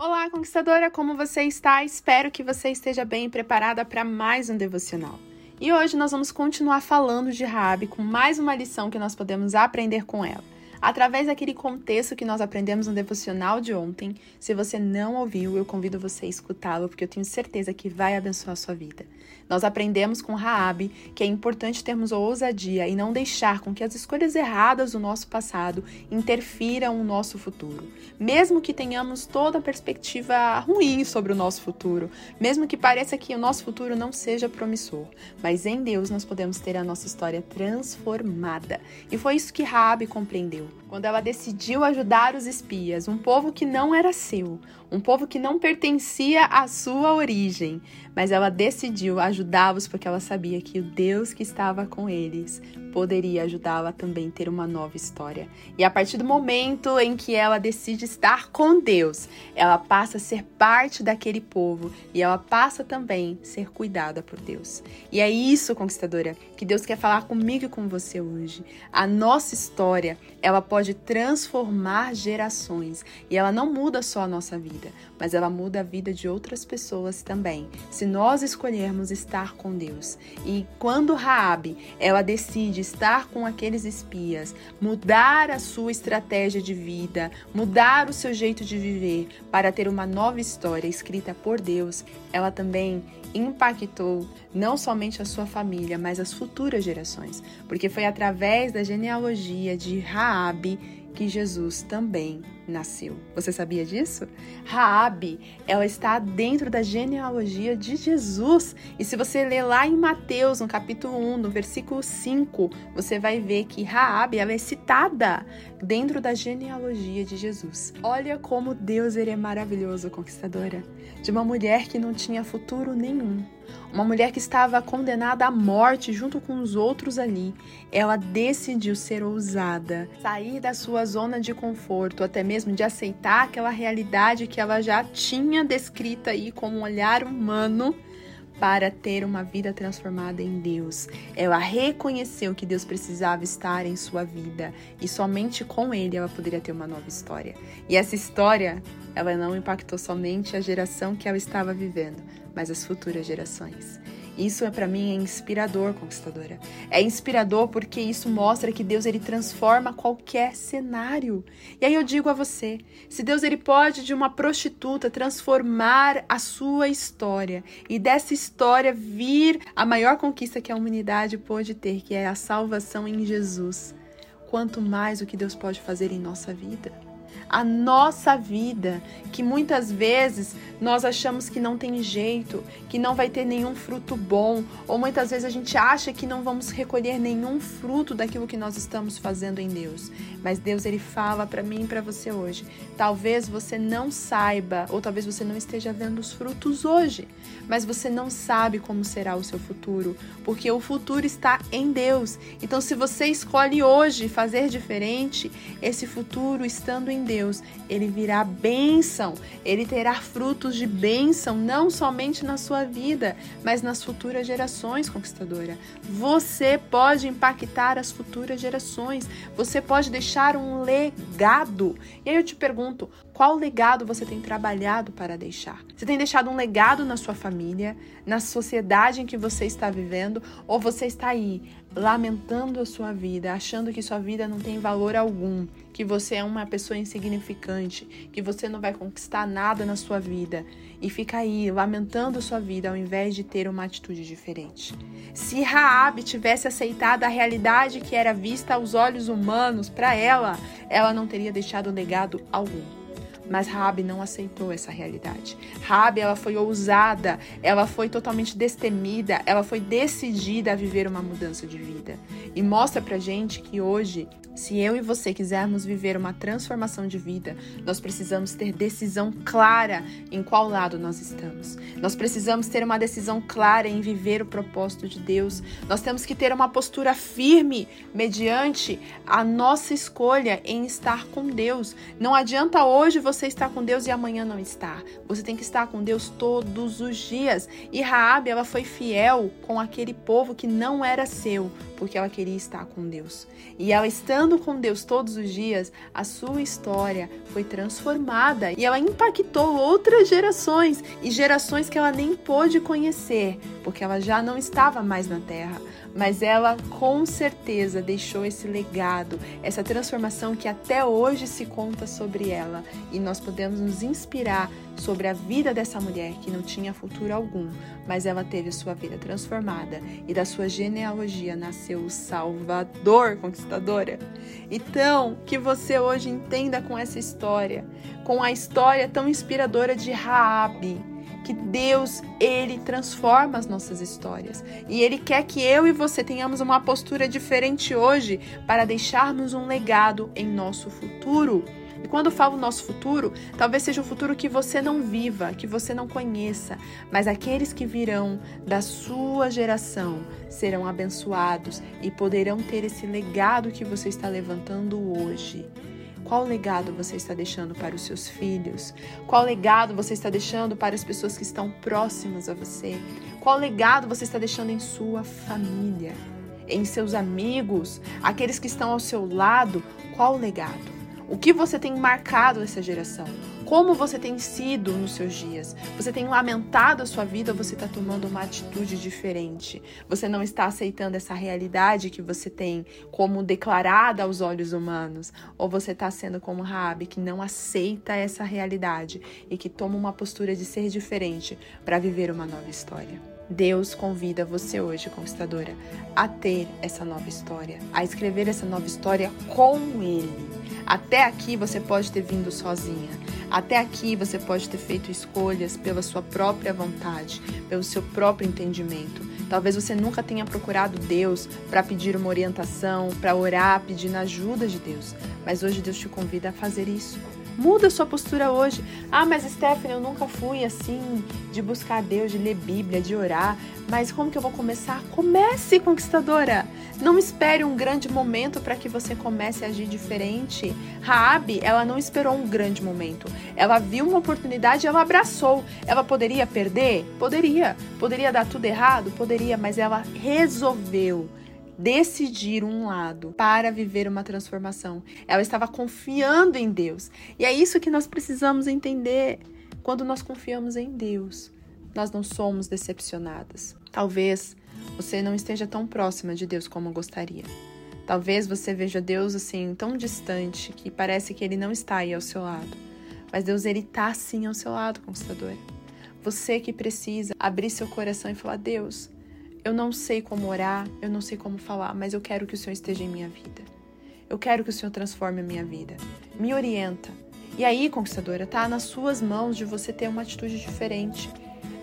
Olá, conquistadora, como você está? Espero que você esteja bem preparada para mais um devocional. E hoje nós vamos continuar falando de Raabe com mais uma lição que nós podemos aprender com ela. Através daquele contexto que nós aprendemos no devocional de ontem, se você não ouviu, eu convido você a escutá-lo, porque eu tenho certeza que vai abençoar a sua vida. Nós aprendemos com Raabe que é importante termos ousadia e não deixar com que as escolhas erradas do nosso passado interfiram no nosso futuro. Mesmo que tenhamos toda a perspectiva ruim sobre o nosso futuro, mesmo que pareça que o nosso futuro não seja promissor, mas em Deus nós podemos ter a nossa história transformada. E foi isso que Raabe compreendeu quando ela decidiu ajudar os espias, um povo que não era seu, um povo que não pertencia à sua origem, mas ela decidiu ajudá-los porque ela sabia que o Deus que estava com eles poderia ajudá-la também a ter uma nova história. E a partir do momento em que ela decide estar com Deus, ela passa a ser parte daquele povo e ela passa também a ser cuidada por Deus. E é isso, conquistadora, que Deus quer falar comigo e com você hoje. A nossa história, ela pode transformar gerações e ela não muda só a nossa vida mas ela muda a vida de outras pessoas também, se nós escolhermos estar com Deus. E quando Raabe, ela decide estar com aqueles espias, mudar a sua estratégia de vida, mudar o seu jeito de viver para ter uma nova história escrita por Deus, ela também impactou não somente a sua família, mas as futuras gerações, porque foi através da genealogia de Raabe que Jesus também nasceu. Você sabia disso? Raabe, ela está dentro da genealogia de Jesus. E se você ler lá em Mateus, no capítulo 1, no versículo 5, você vai ver que Raabe, ela é citada dentro da genealogia de Jesus. Olha como Deus ele é maravilhoso, conquistadora. De uma mulher que não tinha futuro nenhum uma mulher que estava condenada à morte junto com os outros ali. Ela decidiu ser ousada, sair da sua zona de conforto, até mesmo de aceitar aquela realidade que ela já tinha descrita aí com um olhar humano para ter uma vida transformada em Deus. Ela reconheceu que Deus precisava estar em sua vida e somente com ele ela poderia ter uma nova história. E essa história, ela não impactou somente a geração que ela estava vivendo, mas as futuras gerações. Isso é para mim é inspirador, conquistadora. É inspirador porque isso mostra que Deus ele transforma qualquer cenário. E aí eu digo a você, se Deus ele pode de uma prostituta transformar a sua história e dessa história vir a maior conquista que a humanidade pôde ter, que é a salvação em Jesus, quanto mais o que Deus pode fazer em nossa vida a nossa vida, que muitas vezes nós achamos que não tem jeito, que não vai ter nenhum fruto bom, ou muitas vezes a gente acha que não vamos recolher nenhum fruto daquilo que nós estamos fazendo em Deus. Mas Deus ele fala para mim e para você hoje. Talvez você não saiba, ou talvez você não esteja vendo os frutos hoje, mas você não sabe como será o seu futuro, porque o futuro está em Deus. Então se você escolhe hoje fazer diferente, esse futuro estando em Deus Deus, ele virá bênção, ele terá frutos de bênção, não somente na sua vida, mas nas futuras gerações, conquistadora. Você pode impactar as futuras gerações, você pode deixar um legado. E aí eu te pergunto, qual legado você tem trabalhado para deixar? Você tem deixado um legado na sua família, na sociedade em que você está vivendo, ou você está aí lamentando a sua vida, achando que sua vida não tem valor algum, que você é uma pessoa insignificante, que você não vai conquistar nada na sua vida e fica aí lamentando a sua vida ao invés de ter uma atitude diferente. Se Raab tivesse aceitado a realidade que era vista aos olhos humanos para ela, ela não teria deixado legado algum. Mas Rabi não aceitou essa realidade. Rabi, ela foi ousada, ela foi totalmente destemida, ela foi decidida a viver uma mudança de vida. E mostra pra gente que hoje se eu e você quisermos viver uma transformação de vida, nós precisamos ter decisão clara em qual lado nós estamos. Nós precisamos ter uma decisão clara em viver o propósito de Deus. Nós temos que ter uma postura firme mediante a nossa escolha em estar com Deus. Não adianta hoje você estar com Deus e amanhã não estar. Você tem que estar com Deus todos os dias. E Raabe, ela foi fiel com aquele povo que não era seu, porque ela queria estar com Deus. E ela estando com Deus todos os dias, a sua história foi transformada e ela impactou outras gerações e gerações que ela nem pôde conhecer, porque ela já não estava mais na terra. Mas ela com certeza deixou esse legado, essa transformação que até hoje se conta sobre ela. E nós podemos nos inspirar sobre a vida dessa mulher que não tinha futuro algum, mas ela teve sua vida transformada e da sua genealogia nasceu o Salvador conquistadora. Então, que você hoje entenda com essa história, com a história tão inspiradora de Raabe que Deus, ele transforma as nossas histórias. E ele quer que eu e você tenhamos uma postura diferente hoje para deixarmos um legado em nosso futuro. E quando falo nosso futuro, talvez seja um futuro que você não viva, que você não conheça, mas aqueles que virão da sua geração serão abençoados e poderão ter esse legado que você está levantando hoje. Qual legado você está deixando para os seus filhos? Qual legado você está deixando para as pessoas que estão próximas a você? Qual legado você está deixando em sua família? Em seus amigos? Aqueles que estão ao seu lado? Qual legado? O que você tem marcado essa geração? Como você tem sido nos seus dias? Você tem lamentado a sua vida ou você está tomando uma atitude diferente? Você não está aceitando essa realidade que você tem como declarada aos olhos humanos? Ou você está sendo como Rabi, que não aceita essa realidade e que toma uma postura de ser diferente para viver uma nova história? Deus convida você hoje, conquistadora, a ter essa nova história, a escrever essa nova história com Ele. Até aqui você pode ter vindo sozinha. Até aqui você pode ter feito escolhas pela sua própria vontade, pelo seu próprio entendimento. Talvez você nunca tenha procurado Deus para pedir uma orientação, para orar, pedindo ajuda de Deus. Mas hoje Deus te convida a fazer isso. Muda sua postura hoje. Ah, mas Stephanie, eu nunca fui assim de buscar Deus, de ler Bíblia, de orar. Mas como que eu vou começar? Comece, conquistadora. Não espere um grande momento para que você comece a agir diferente. Raabe, ela não esperou um grande momento. Ela viu uma oportunidade, ela abraçou. Ela poderia perder? Poderia. Poderia dar tudo errado? Poderia, mas ela resolveu decidir um lado para viver uma transformação. Ela estava confiando em Deus. E é isso que nós precisamos entender. Quando nós confiamos em Deus, nós não somos decepcionadas. Talvez você não esteja tão próxima de Deus como gostaria. Talvez você veja Deus assim tão distante que parece que ele não está aí ao seu lado. Mas Deus ele está sim ao seu lado, conquistador. Você que precisa abrir seu coração e falar: Deus, eu não sei como orar, eu não sei como falar, mas eu quero que o Senhor esteja em minha vida. Eu quero que o Senhor transforme a minha vida. Me orienta. E aí, conquistadora, tá nas suas mãos de você ter uma atitude diferente.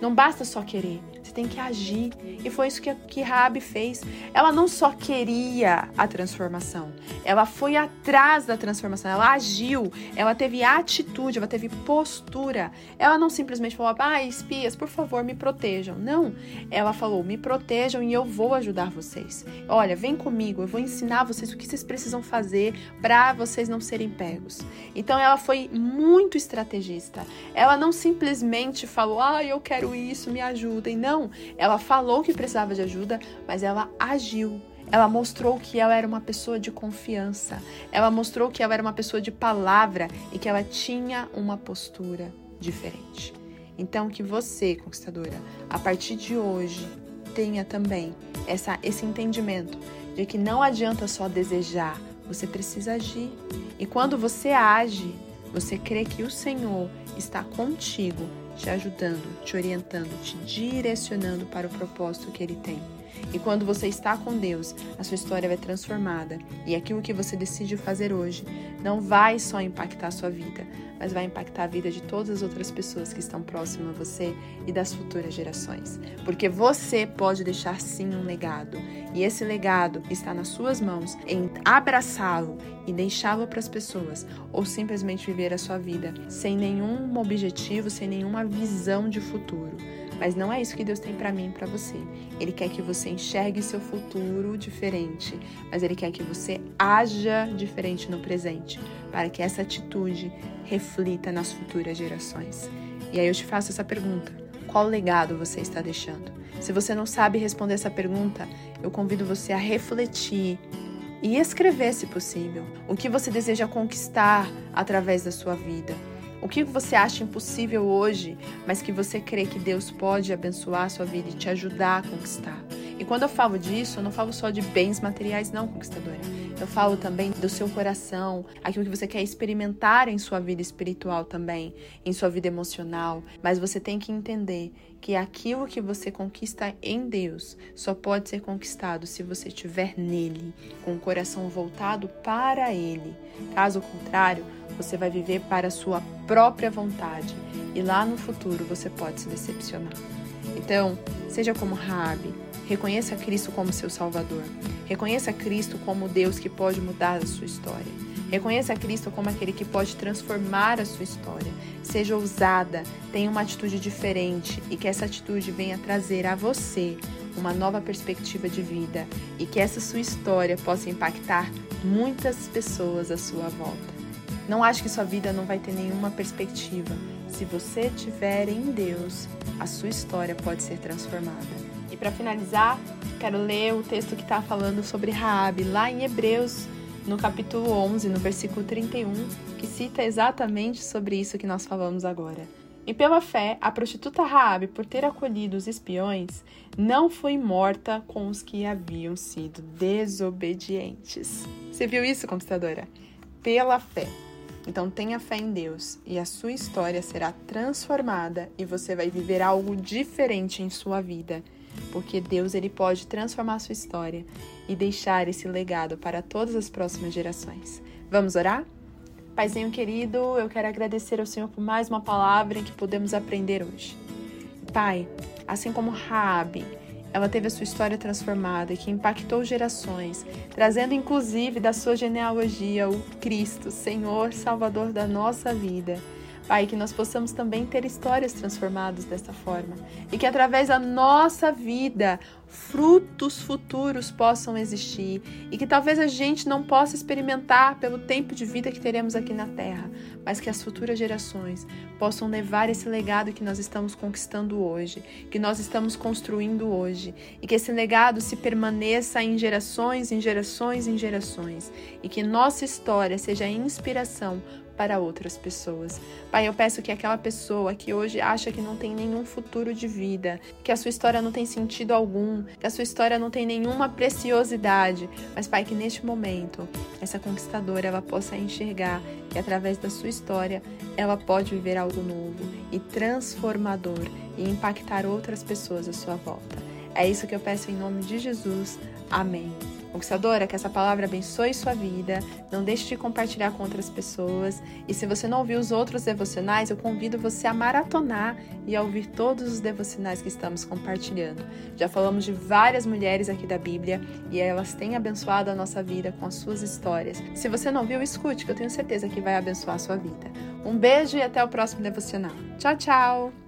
Não basta só querer, você tem que agir. E foi isso que, que Rabi fez. Ela não só queria a transformação, ela foi atrás da transformação, ela agiu, ela teve atitude, ela teve postura. Ela não simplesmente falou, ah, espias, por favor, me protejam. Não, ela falou, me protejam e eu vou ajudar vocês. Olha, vem comigo, eu vou ensinar vocês o que vocês precisam fazer para vocês não serem pegos. Então ela foi muito estrategista. Ela não simplesmente falou, ah, eu quero isso, me ajudem. Não, não, ela falou que precisava de ajuda, mas ela agiu. Ela mostrou que ela era uma pessoa de confiança. Ela mostrou que ela era uma pessoa de palavra e que ela tinha uma postura diferente. Então, que você, conquistadora, a partir de hoje, tenha também essa, esse entendimento de que não adianta só desejar, você precisa agir. E quando você age, você crê que o Senhor está contigo te ajudando, te orientando, te direcionando para o propósito que Ele tem. E quando você está com Deus, a sua história vai transformada. E aquilo que você decide fazer hoje não vai só impactar a sua vida, mas vai impactar a vida de todas as outras pessoas que estão próximas a você e das futuras gerações. Porque você pode deixar sim um legado. E esse legado está nas suas mãos em abraçá-lo e deixá-lo para as pessoas, ou simplesmente viver a sua vida sem nenhum objetivo, sem nenhuma visão de futuro. Mas não é isso que Deus tem para mim e para você. Ele quer que você enxergue seu futuro diferente, mas ele quer que você haja diferente no presente, para que essa atitude reflita nas futuras gerações. E aí eu te faço essa pergunta: qual legado você está deixando? Se você não sabe responder essa pergunta, eu convido você a refletir e escrever, se possível, o que você deseja conquistar através da sua vida. O que você acha impossível hoje, mas que você crê que Deus pode abençoar a sua vida e te ajudar a conquistar? E quando eu falo disso, eu não falo só de bens materiais, não, conquistadora. Eu falo também do seu coração, aquilo que você quer experimentar em sua vida espiritual também, em sua vida emocional. Mas você tem que entender que aquilo que você conquista em Deus só pode ser conquistado se você estiver nele, com o coração voltado para Ele. Caso contrário, você vai viver para a sua própria vontade e lá no futuro você pode se decepcionar. Então, seja como Rabi, reconheça Cristo como seu Salvador. Reconheça Cristo como Deus que pode mudar a sua história. Reconheça Cristo como aquele que pode transformar a sua história. Seja ousada, tenha uma atitude diferente e que essa atitude venha trazer a você uma nova perspectiva de vida e que essa sua história possa impactar muitas pessoas à sua volta. Não acho que sua vida não vai ter nenhuma perspectiva. Se você tiver em Deus, a sua história pode ser transformada. E para finalizar, quero ler o texto que está falando sobre Raabe, lá em Hebreus, no capítulo 11, no versículo 31, que cita exatamente sobre isso que nós falamos agora. E pela fé, a prostituta Raabe, por ter acolhido os espiões, não foi morta com os que haviam sido desobedientes. Você viu isso, conquistadora? Pela fé. Então tenha fé em Deus e a sua história será transformada e você vai viver algo diferente em sua vida porque Deus ele pode transformar sua história e deixar esse legado para todas as próximas gerações. Vamos orar? Paizinho querido, eu quero agradecer ao Senhor por mais uma palavra que podemos aprender hoje. Pai, assim como Raabe, ela teve a sua história transformada e que impactou gerações, trazendo inclusive da sua genealogia o Cristo, Senhor, Salvador da nossa vida. Pai, que nós possamos também ter histórias transformadas desta forma. E que através da nossa vida frutos futuros possam existir. E que talvez a gente não possa experimentar pelo tempo de vida que teremos aqui na Terra, mas que as futuras gerações possam levar esse legado que nós estamos conquistando hoje, que nós estamos construindo hoje. E que esse legado se permaneça em gerações, em gerações, em gerações. E que nossa história seja inspiração para outras pessoas. Pai, eu peço que aquela pessoa que hoje acha que não tem nenhum futuro de vida, que a sua história não tem sentido algum, que a sua história não tem nenhuma preciosidade, mas Pai, que neste momento essa conquistadora ela possa enxergar que através da sua história ela pode viver algo novo e transformador e impactar outras pessoas à sua volta. É isso que eu peço em nome de Jesus. Amém. Conquistadora, que essa palavra abençoe sua vida. Não deixe de compartilhar com outras pessoas. E se você não ouviu os outros devocionais, eu convido você a maratonar e a ouvir todos os devocionais que estamos compartilhando. Já falamos de várias mulheres aqui da Bíblia e elas têm abençoado a nossa vida com as suas histórias. Se você não viu, escute, que eu tenho certeza que vai abençoar a sua vida. Um beijo e até o próximo devocional. Tchau, tchau!